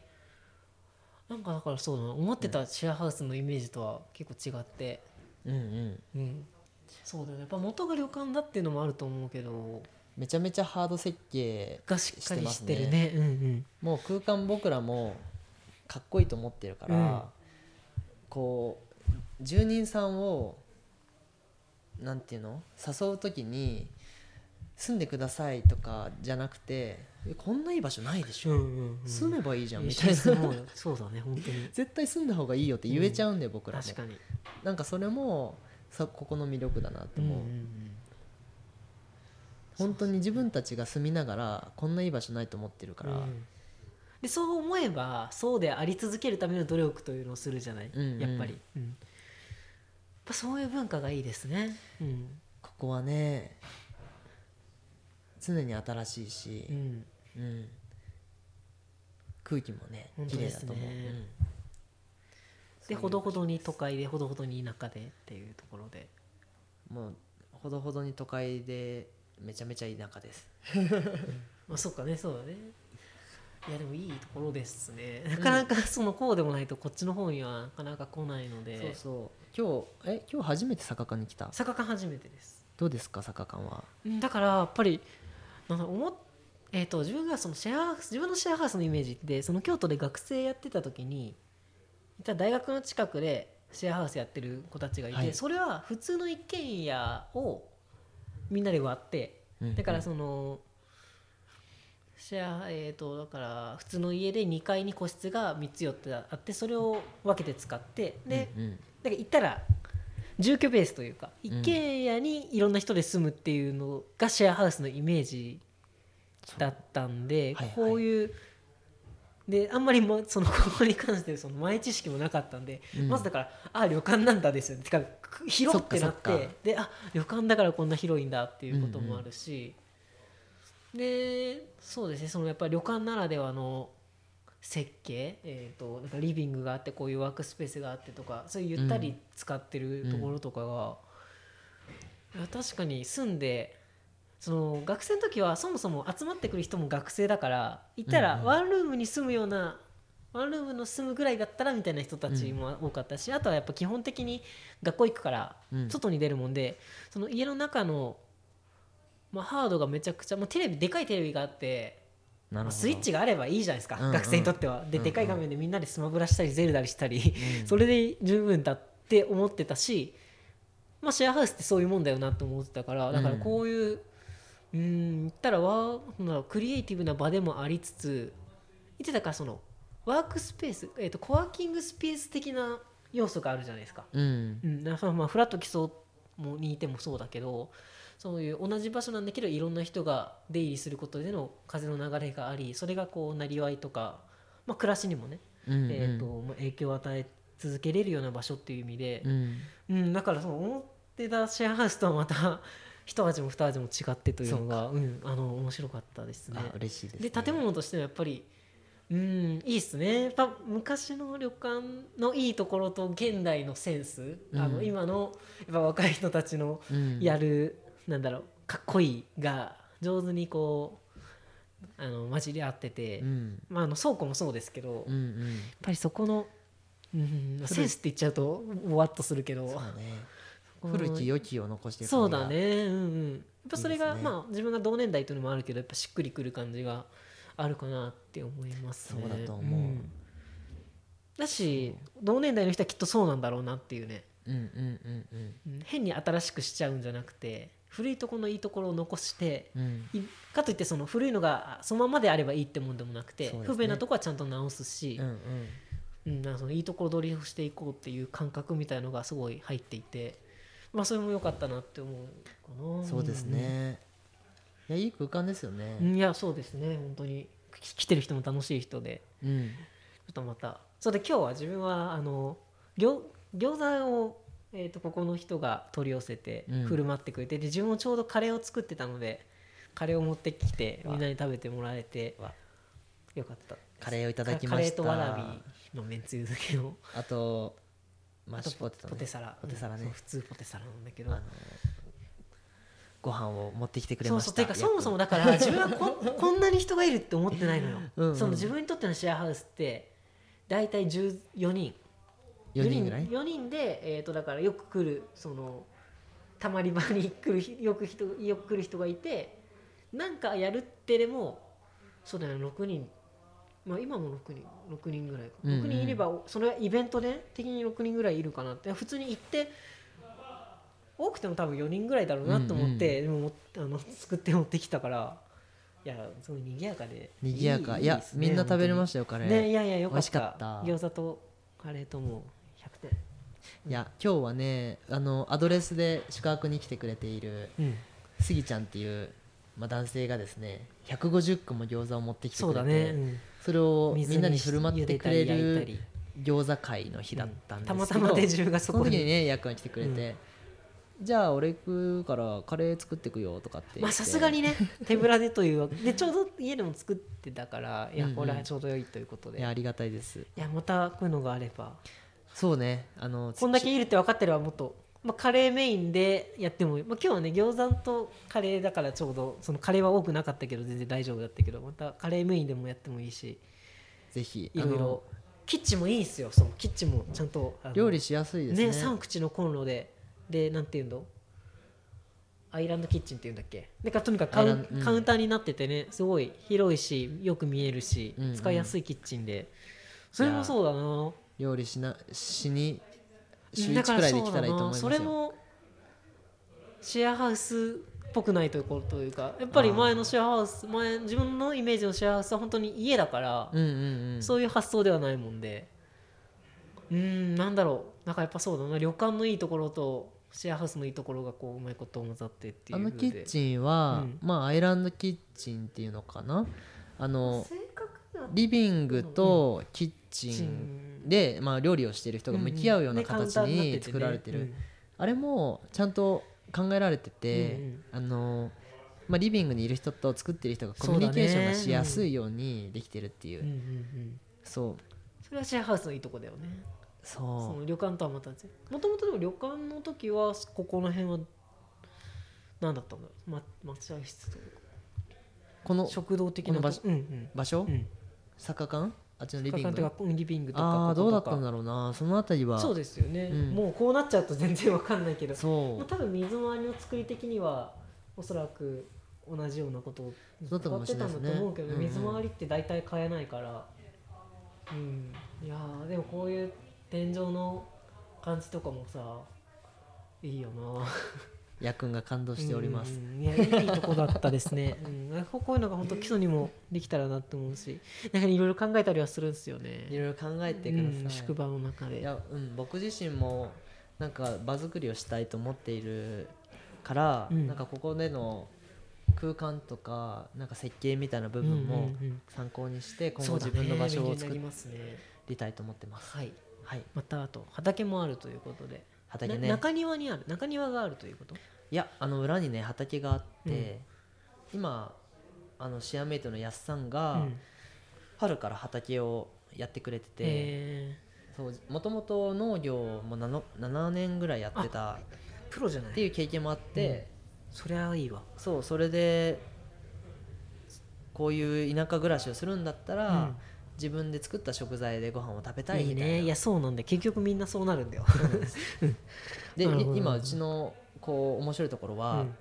なんかだからそうだな思ってたシェアハウスのイメージとは結構違って、うんうん。うん、そうだよね。やっぱ元が旅館だっていうのもあると思うけど。めちゃめちゃハード設計がしっかりしてるね。うんうん。もう空間僕らもかっこいいと思ってるから、うん。こう住人さんをなんていうの？誘う時に住んでくださいとかじゃなくてえこんないい場所ないでしょ、うんうんうん住めばいいじゃんみたいな。そうそうだね本当に。絶対住んだ方がいいよって言えちゃうんで、僕らも。確かに。なんかそれもさここの魅力だなと思う、うんうんうん。本当に自分たちが住みながらこんないい場所ないと思ってるから、うんでそう思えばそうであり続けるための努力というのをするじゃない、うんうん。やっぱり、うん。やっぱそういう文化がいいですね。うん。ここはね常に新しいしう、ん。うん。空気もね綺麗だと思う、うん。でほどほどに都会でほどほどに田舎でっていうところで。もうほどほどに都会でめちゃめちゃ田舎です。まあそっかねそうだねいやでもいいところですね。なかなかそのこうでもないとこっちの方にはなかなか来ないので。そうそう。今日え今日初めて坂館に来た？坂館初めてです。どうですか坂館は？うんだからやっぱりなんだ思っえー、と自分がそのシェアハウス自分のシェアハウスのイメージってその京都で学生やってた時にいた大学の近くでシェアハウスやってる子たちがいて、はい。それは普通の一軒家をみんなで割ってだからそのシェアえー、とだから普通の家で2階に個室が3つ4つあってそれを分けて使ってで、うん。うんだから言ったら住居ベースというか一軒家にいろんな人で住むっていうのがシェアハウスのイメージだったんで、はいはい。こういうであんまりもそのここに関してその前知識もなかったんで、うん。まずだからあ旅館なんだですよね。てかく広ってなってか。であ旅館だからこんな広いんだっていうこともあるし、でそうですね。そのやっぱり旅館ならではの設計、えー、となんかリビングがあってこういうワークスペースがあってとかそういうゆったり使ってるところとかが、いや確かに住んでその学生の時はそもそも集まってくる人も学生だから言ったらうんうん。ワンルームに住むような、ワンルームの住むぐらいだったらみたいな人たちも多かったし、あとはやっぱ基本的に学校行くからうん。外に出るもんで、その家の中の、まあ、ハードがめちゃくちゃもうテレビでかいテレビがあってスイッチがあればいいじゃないですか、うんうん。学生にとっては。でうんうん。でかい画面でみんなでスマブラしたりゼルダりしたり、うん。それで十分だって思ってたし、まあ、シェアハウスってそういうもんだよなと思ってたからだからこういう、うん、言ったらワクリエイティブな場でもありつつ言ってたからそのワークスペース、えー、とコワーキングスペース的な要素があるじゃないですか。うん。うん、だからまあフラット基礎もにいてもそうだけどそういう同じ場所なんだけどいろんな人が出入りすることでの風の流れがありそれがこうなりわいとか、まあ、暮らしにもね、うんうん。えーとまあ、影響を与え続けれるような場所っていう意味でう、ん。うんだからその思ってたシェアハウスとはまた一味も二味も違ってというのがうん、あの面白かったですね。あ嬉しいです、ね、で建物としてもやっぱりうんいいっすね。やっぱ昔の旅館のいいところと現代のセンス、あのうん。今のやっぱ若い人たちのうん。やる、なんだろうかっこいいが上手にこうあの混じり合ってて、うん。まあ、あの倉庫もそうですけど、やっうん。うんぱりそこの、うん、センスって言っちゃうとぼわっとするけどね。古き良きを残してるそうだねうんうん。やっぱそれがね。まあ自分が同年代というのもあるけどやっぱしっくりくる感じがあるかなって思いますね。そうだと思う。ん。だし同年代の人はきっとそうなんだろうなっていうね。うんうんうん。うん。変に新しくしちゃうんじゃなくて古いところのいいところを残してうん。かといってその古いのがそのままであればいいってもんでもなくて、ね。不便なとこはちゃんと直すしうん、うん。うん、なんかそのいいところ取りをしていこうっていう感覚みたいのがすごい入っていて、まあ、それも良かったなって思うかな。そうですね。いやいい空間ですよね。うん、いやそうですね。本当に。き来てる人も楽しい人で。うん。ちょっとまた。それで今日は自分はあの餃餃子を、えー、とここの人が取り寄せてうん。振る舞ってくれて、で自分もちょうどカレーを作ってたのでカレーを持ってきてわ。みんなに食べてもらえてわ。よかった。カレーをいただきカレーましたとわらびのめんつゆ漬けを。あとマッシュポテト、ね、ポテサラ。ポテサラね。そう普通ポテサラなんだけど。あのご飯を持ってきてくれそうそました。うていうかそもそもだから自分はこ こんなに人がいるって思ってないのよ。うん。うんその自分にとってのシェアハウスって大体14人4人ぐらい？4人で、えー、とだからよく来るそのたまり場に来る人よく人 よく来る人がいてなんかやるってでもそうだよね6人。まあ今も6人6人ぐらいか、うんうん。6人いればそれはイベントで的に6人ぐらいいるかなって。普通に行って多くても多分4人ぐらいだろうなと思って、でももあの作って持ってきたからいやすごい賑やかで賑やか。いやねみんな食べれまししたよカレー、ねいやいやよかった。かった。餃子とカレーともう100点いや今日はねあのアドレスで宿泊に来てくれているうん。スギちゃんっていう、まあ、男性がですね150個も餃子を持ってきてそうくれてだね、うん。それを水みんなに振る舞ってくれるり餃子会の日だったんですけど、たまたま手順がそそのこに時にねヤックが来てくれて、じゃあ俺行くからカレー作ってくよとかってまあさすがにね手ぶらでというわけ。でちょうど家でも作ってたからいやうんうん。これはちょうど良いということで、いいやありがたいです。やまたこういうのがあればそうね。あのこんだけいるって分かってればもっと、まあ、カレーメインでやってもいい、まあ、今日はね餃子とカレーだからちょうどそのカレーは多くなかったけど全然大丈夫だったけどまたカレーメインでもやってもいいし。ぜひ。いろいろ。キッチンもいいんですよ。そうキッチンもちゃんと料理しやすいですね。ね3口のコンロで。でなんていうのアイランドキッチンっていうんだっけ？だからとにかくカウンターになっててねすごい広いしよく見えるし、使いやすいキッチンで。それもそうだな料理しなしに週1だからくらいできたらいいと思いますよ。それもシェアハウスっぽくないというこというかやっぱり前のシェアハウス前自分のイメージのシェアハウスは本当に家だから、うんうんうん。そういう発想ではないもんで。うーんなんだろう。なんかやっぱそうだな。旅館のいいところとシェアハウスのいいところがこううまいこと混ざってっていうあのキッンチンは、うん。まあアイランドキッチンっていうのかな。あのリビングとキッチキッチン。ン。で、まあ、料理をしている人が向き合うようなね形に作られてる、うん。あれもちゃんと考えられてて、あのまあ、リビングにいる人と作ってる人がコミュニケーションがしやすいようにできてるっていう。そう。それはシェアハウスのいいとこだよね。そその旅館とはまたもともとでも旅館の時はここの辺は何だったんだろう、ま、待合室とかうこの食堂的な場所？うんうん。場所、うん。坂館？あっちのリビングリビングリビングとか。あどうだったんだろうな。そのあたりは。そうですよね、うん。もうこうなっちゃうと全然わかんないけど。そう。まあ、多分水回りの作り的にはおそらく同じようなことをそうだってたんだと思うけど、うんうん水回りって大体変えないから。うん。いやーでもこういう天井の感じとかもさいいよなやくんが感動しております、うんいやいいとこだったですね、うん、こういうのが本当基礎にもできたらなって思うしなんかいろいろ考えたりはするんですよね。いろいろ考えてください、うん宿場の中で。いや、うん、僕自身もなんか場作りをしたいと思っているから、うん。なんかここでの空間とかなんか設計みたいな部分も参考にして今後自分の場所を作りたいと思ってます。はい。はい、またあと畑もあるということで畑ね。な中庭にある。中庭があるということ？いやあの裏にね畑があって、今あのシェアメイトのやっさんが、うん。春から畑をやってくれてて、えそうもともと農業も 7, 7年ぐらいやってたープロじゃない？っていう経験もあって、そりゃいいわ。そうそれでこういう田舎暮らしをするんだったら、うん自分で作った食材でご飯を食べたいいいみたいな。ね。いやそうなんで結局みんなそうなるんだよ。で 今うちのこう面白いところは、うん。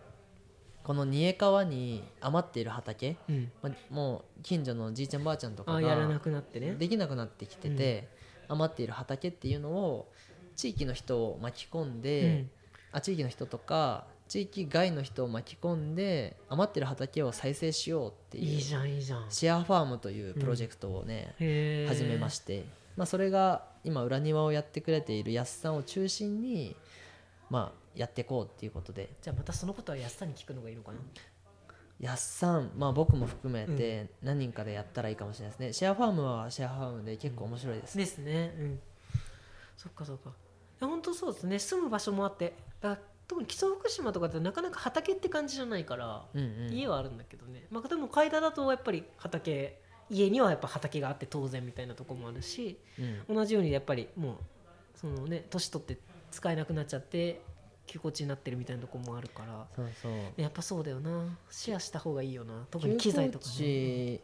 この煮え川に余っている畑、うん。まもう近所のじいちゃんばあちゃんとかあやらながくなってね。できなくなってきてて、余っている畑っていうのを地域の人を巻き込んで、あ地域の人とか地域外の人を巻き込んで余ってる畑を再生しようっていういいじゃんいいじゃん。シェアファームというプロジェクトをね、へー。始めまして、まあ、それが今裏庭をやってくれている安さんを中心に、まあ、やっていこうっていうことで。じゃあまたそのことは安さんに聞くのがいいのかな？安さん、まあ、僕も含めて何人かでやったらいいかもしれないですね、シェアファームはシェアファームで結構面白いです、ですね。うん。そっかそっか。や本当そうですね。住む場所もあってだ特に木曽福島とかってなかなか畑って感じじゃないから、うんうん。家はあるんだけどね、まあ、でも海田だとやっぱり畑家にはやっぱ畑があって当然みたいなところもあるしうん。同じようにやっぱりもうそのね年取って使えなくなっちゃって休耕地になってるみたいなところもあるからそうそう。やっぱそうだよな。シェアした方がいいよな。特に機材とかね、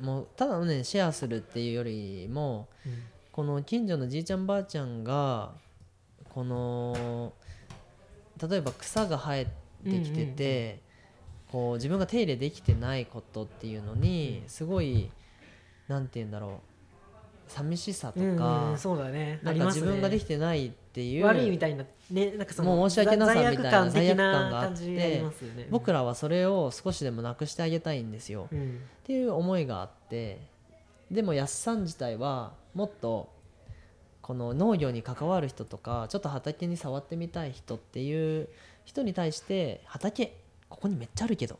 もうただのねシェアするっていうよりもうん。この近所のじいちゃんばあちゃんがこの例えば草が生えてきてて、こう自分が手入れできてないことっていうのにすごいなんて言うんだろう。寂しさとうんか、うんそうだね。なんか自分ができてないっていう悪いみたいなねなんかそのもう申し訳なさみたいな罪悪感があって感じありますよね。僕らはそれを少しでもなくしてあげたいんですよ。うん。っていう思いがあってでもやっさん自体はもっとこの農業に関わる人とかちょっと畑に触ってみたい人っていう人に対して畑ここにめっちゃあるけど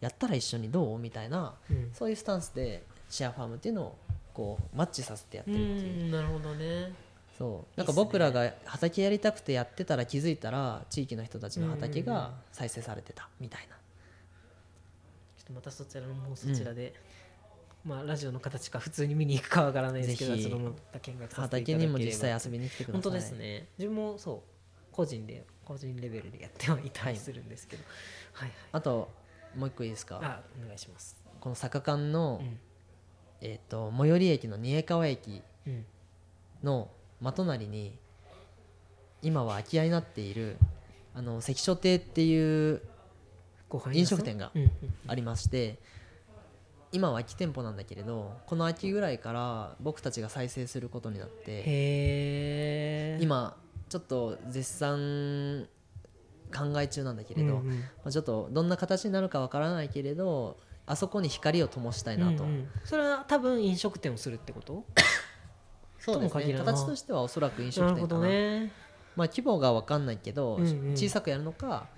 やったら一緒にどうみたいなうん。そういうスタンスでシェアファームっていうのをこうマッチさせてやってうるっていう。んなるほどね。そう。なんか僕らが畑やりたくてやってたら気づいたら地域の人たちの畑うんうんうん。が再生されてたみたいな。ちょっとまたそちらのもうそちらで、まあラジオの形か普通に見に行くかわからないですけどぜひちょっとまた見学畑にも実際遊びに来てください。本当ですね。自分もそう個人で個人レベルでやってはいたりするんですけど。はい、はいあともう一個いいですか？あお願いします。この坂間の、うん。えー、と最寄り駅の二重川駅うん。の真隣に今は空き家になっているあの関所亭っていうご飯屋さん？飲食店がうんうん。ありまして今は空き店舗なんだけれどこの秋ぐらいから僕たちが再生することになって今ちょっと絶賛考え中なんだけれど、うんうん。まあ、ちょっとどんな形になるかわからないけれどあそこに光を灯したいなと、うんうん。それは多分飲食店をするってこと？そうですね。形としてはおそらく飲食な。るほ店かなどね。まあ規模が分かんないけど、うんうん。小さくやるのか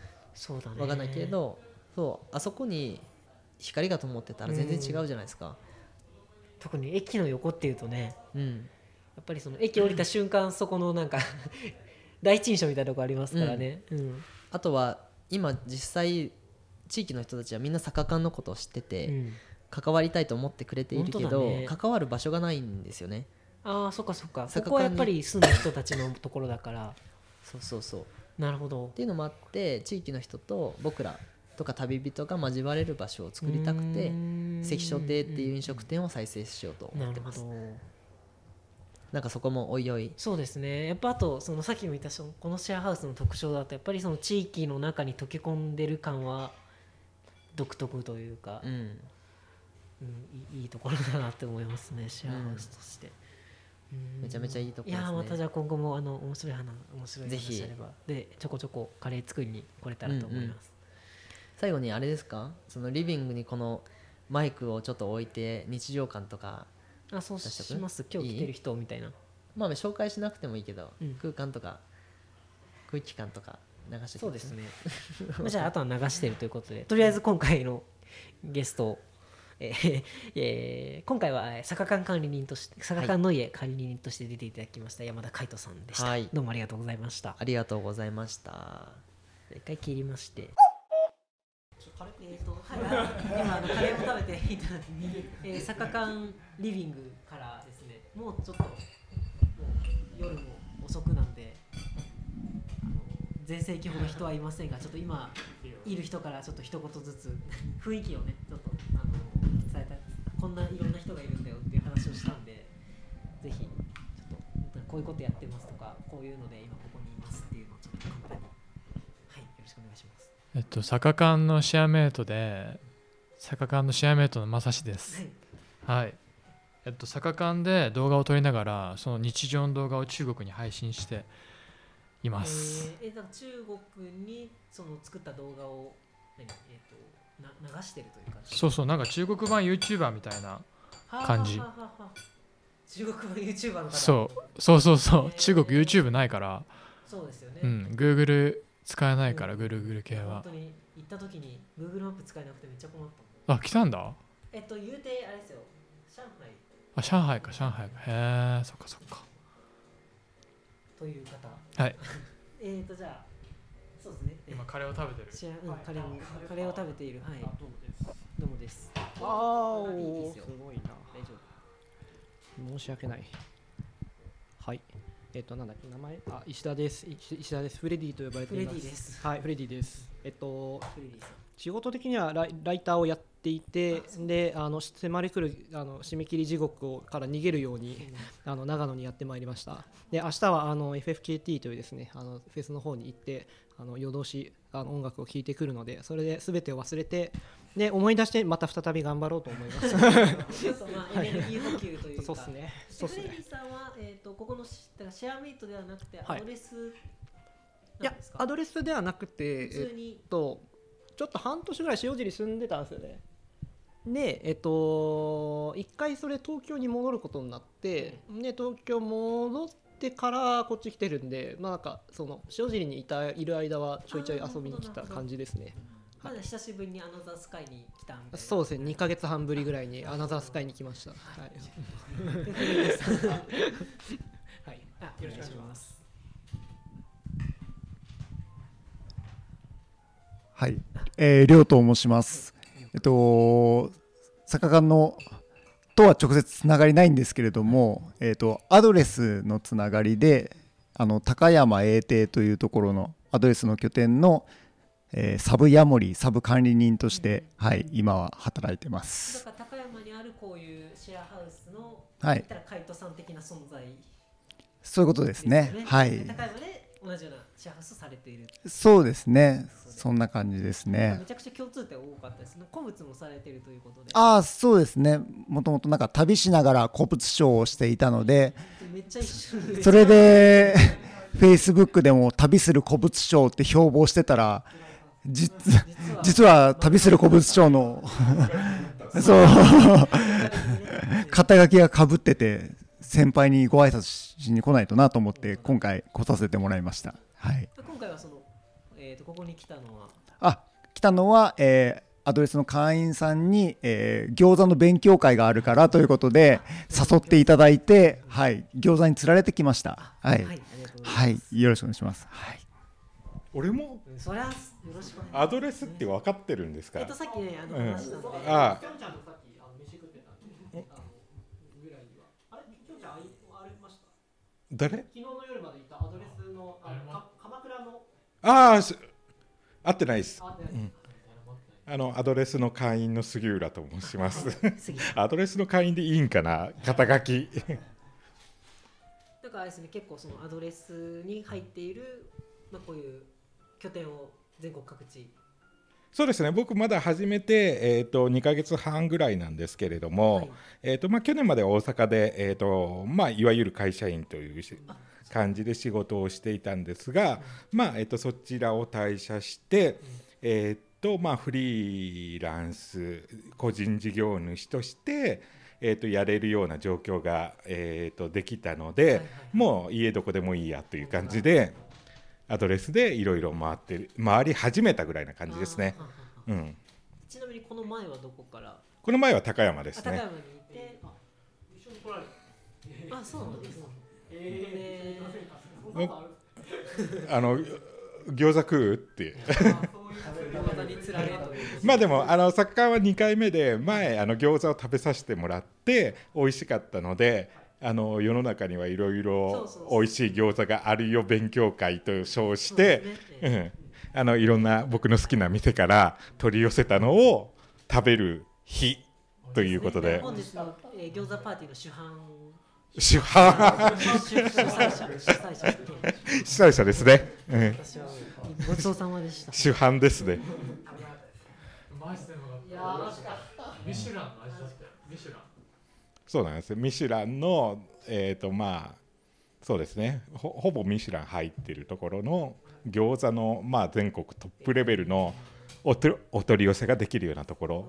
分かんないけれどそうあそこに光が灯ってたら全然違うじゃないですか、特に駅の横っていうとねうん。やっぱりその駅降りた瞬間そこのなんか 第一印象みたいなとこありますからね、うん。あとは今実際地域の人たちはみんな坂間のことを知ってて、うん。関わりたいと思ってくれているけど、ね。関わる場所がないんですよね。ああそっかそっか。そ坂こはやっ上ぱり住む人たちのところだから。そうそうそう。っなるほど。ていうのもあって地域の人と僕らとか旅人が交われる場所を作りたくて関所亭っていう飲食店を再生しようと思ってます。なんかそこもおいおい。そうですね。やっぱあとそのさっきも言ったそのこのシェアハウスの特徴だとやっぱりその地域の中に溶け込んでる感は独特というか、うん。うんいいいいところだなって思いますねシェアハウスとして、うん。めちゃめちゃいいとこいですね。やーまたじゃあ今後もあの面白い花面白いぜひ話あればでちょこちょこカレー作りに来れたらと思います、最後にあれですか？そのリビングにこのマイクをちょっと置いて日常感とかあそう出します今日来てる人みたいな。まあ紹介しなくてもいいけど、うん。空間とか空気感とか流してそうですね。まあじゃああとは流してるということでとりあえず今回のゲストえ ーえー今回はえー坂館管理人として坂館の家管理人として出ていただきました山田海人さんでした、はい。どうもありがとうございました。ありがとうございました。一回切りましてえーとはい、今あのカレーを食べていただき、えー、坂館リビングからですねもうちょっともう夜も遅くなんで全盛期ほど人はいませんがちょっと今いる人からちょっと一言ずつ雰囲気をねちょっとあの伝えたこんないろんな人がいるんだよっていう話をしたんでぜひちょっとこういうことやってますとかこういうので今ここにいますっていうのをちょっと簡単にはいよろしくお願いします。えっと、坂間のシェアメイトで坂間のシェアメイトのまさしです。はい。はい。えっと坂間で動画を撮りながらその日常の動画を中国に配信しています、えー、えだから中国にその作った動画を何、えー、とな流してるというかそうそうなんか中国版 YouTuber みたいな感じ。はあはあは中国の YouTuber の方？そう。そうそうそう。へー。中国 YouTube ないから。そうですよね、うん。Google 使えないから Google 系は。本当に行った時に Google マップ使えなくてめっちゃ困った。あ来たんだ？えっと言うてあれですよ。上海。あ上海か上海か。へえそっかそっか。という方。はい。えーとじゃあそうですね。え今カレーを食べてる。うんカレーをカレーを食べている。はい。どうもです。どうもです。ああ、いいですよ。すごいな。大丈夫。申し訳ない。はい。えっと、なんだっけ、名前、あ、石田です。石石田です。フレディと呼ばれています。フレディですはい、フレディです。えっと、フレディさん仕事的にはライライターをやっていて、で、あの迫り来るあの締め切り地獄をから逃げるように、あの長野にやってまいりました。で、明日はあの FFKT というですね、あのフェスの方に行って、あの夜通しあの音楽を聴いてくるので、それで全てを忘れて、で思い出してまた再び頑張ろうと思います。ちょっとまあエネルギー補給というか。そうっすね。そうっすね。フレさんはえーとここのしだからシェアメイトではなくてはい。アドレスいやなんですか？アドレスではなくて、えっ普通に。とちょっと半年ぐらい塩尻住んでたんですよね。でえっと一回それ東京に戻ることになって、で東京戻ってからこっち来てるんでまあなんかその塩尻にいたいる間はちょいちょい遊びに来た感じですねまだ久しぶりにアナザースカイに来たみたいな。そうですね。2ヶ月半ぶりぐらいにアナザースカイに来ました。はい、はい、あよろしくお願いします。はい、えー、りょうと申します。えっと、坂館のとは直接つながりないんですけれども、えっと、アドレスのつながりで、あの高山英邸というところのアドレスの拠点の、えーサブヤモリサブ管理人として、はい、今は働いてまだす。から高山にあるこういうシェアハウスのはい言ったらカイトさん的な存在そういうことですね。はい、高山で同じようなシェアハウスされているそうですね。そんな感じですねめ。ちゃくちゃ共通点多かったですね古物もされているということでああ、そうですね。もともとなんか旅しながら古物商をしていたので、めっちゃ一緒でそれで、フェイスブックでも旅する古物商って標榜してたら、実実は旅する古物商の そう肩書きがかぶってて、先輩にご挨拶しに来ないとなと思って、今回来させてもらいました。はい、今回はその、えー、とここに来たのは？あ来たのは、えーアドレスの会員さんに、えー餃子の勉強会があるからということで誘っていただいて、はい、餃子に釣られてきました。はい、はい、よろしくお願いします。はい。俺も？うんそりゃよろしくお願いします。アドレスって分かってるんですか？えっとさっきねあのうん話したんで、あきょんちゃんとさっきあの飯食ってたんで、あのぐらいには。あれ、きょんちゃんあいあれました？誰？昨日の夜までいたアドレスのあのか鎌倉の？ああす合ってないです。あ、のアドレスの会員の杉浦と申します。次 アドレスの会員でいいんかな？肩書き。だからあれですね結構そのアドレスに入っているまあこういう拠点を全国各地。そうですね。僕まだ始めて、えー、と2ヶ月半ぐらいなんですけれども、はい。えーとまあ、去年まで大阪で、えーとまあ、いわゆる会社員というし感じで仕事をしていたんですが、まあえー、とそちらを退社して、えーとまあ、フリーランス個人事業主として、えー、とやれるような状況が、えー、とできたので、はいはい。もう家どこでもいいやという感じでアドレスでいろいろ回ってる回り始めたぐらいな感じですね。あーはははうん、ちなみにこの前はどこから？この前は高山ですね。あ高山にいて一緒に来られた。あそうなんですえで あの餃子食うって。まあでもあのサッカーは2回目で前あの餃子を食べさせてもらって美味しかったのであの世の中にはいろいろそうそうそう。美味しい餃子があるよ勉強会と称して、あのいろんな僕の好きな店から取り寄せたのを食べる日ということで。本日の、えー、餃子パーティーの主犯。主犯。主主催者。ですね、ごちそうさまでした。主犯ですね。いやーマジかミシュランの味だったよ。ミシュランそうなんです。よミシュランのえっ、とまあそうですね。ほほぼミシュラン入ってるところの餃子のまあ全国トップレベルのおとお取り寄せができるようなところ。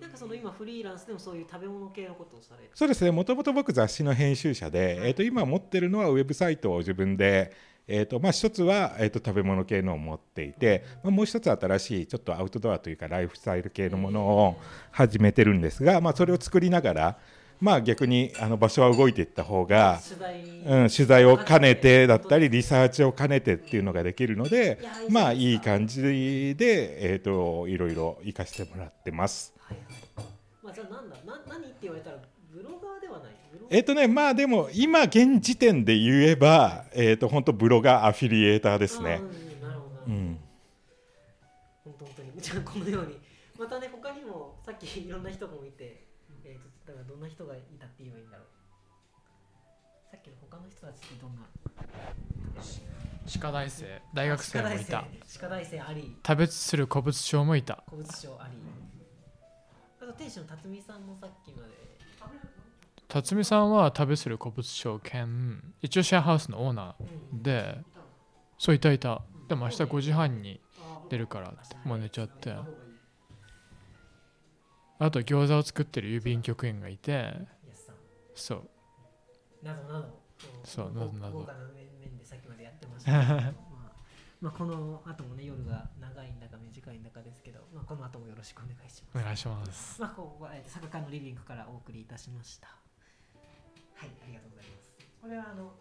なんかその今フリーランスでもそういう食べ物系のことをされる？そうですね。もともと僕雑誌の編集者で、えー、と今持ってるのはウェブサイトを自分で、えーとまあ、一つは、えー、と食べ物系のを持っていて、まあ、もう一つ新しいちょっとアウトドアというかライフスタイル系のものを始めてるんですが、まあ、それを作りながらまあ逆にあの場所は動いていった方が、取材、うん、取材を兼ねてだったりリサーチを兼ねてっていうのができるのでまあいい感じで、えー、といろいろ活かしてもらってます。はいはい。まあじゃあなんだな何って言われたらブロガーではない？ブロガー？えっ、とねまあでも今現時点で言えば、えー、と本当ブロガーアフィリエーターですね。うん本当本当に。じゃあこのようにまたね他にもさっきいろんな人もいて、だからどんな人がいたって言えばいいんだろう。さっきの他の人たちってどんな？歯科大生。大学生もいた。歯科大生あり。多別する古物商もいた。古物商あり。あと店主の辰巳さんもさっきまで。辰巳さんは旅する古物商兼一応シェアハウスのオーナーでそういたいた。でも明日5時半に出るからってもう寝ちゃってあと餃子を作ってる郵便局員がいてそう。などなどそうなどなど豪華な面々でさっきまでやってました。け どまあ、まあこの後もね夜が長いんだか短いんだかですけど、まあ、この後もよろしくお願いします。お願いします。まあ、ここは、えー、坂館のリビングからお送りいたしました。はい、ありがとうございます。これはあの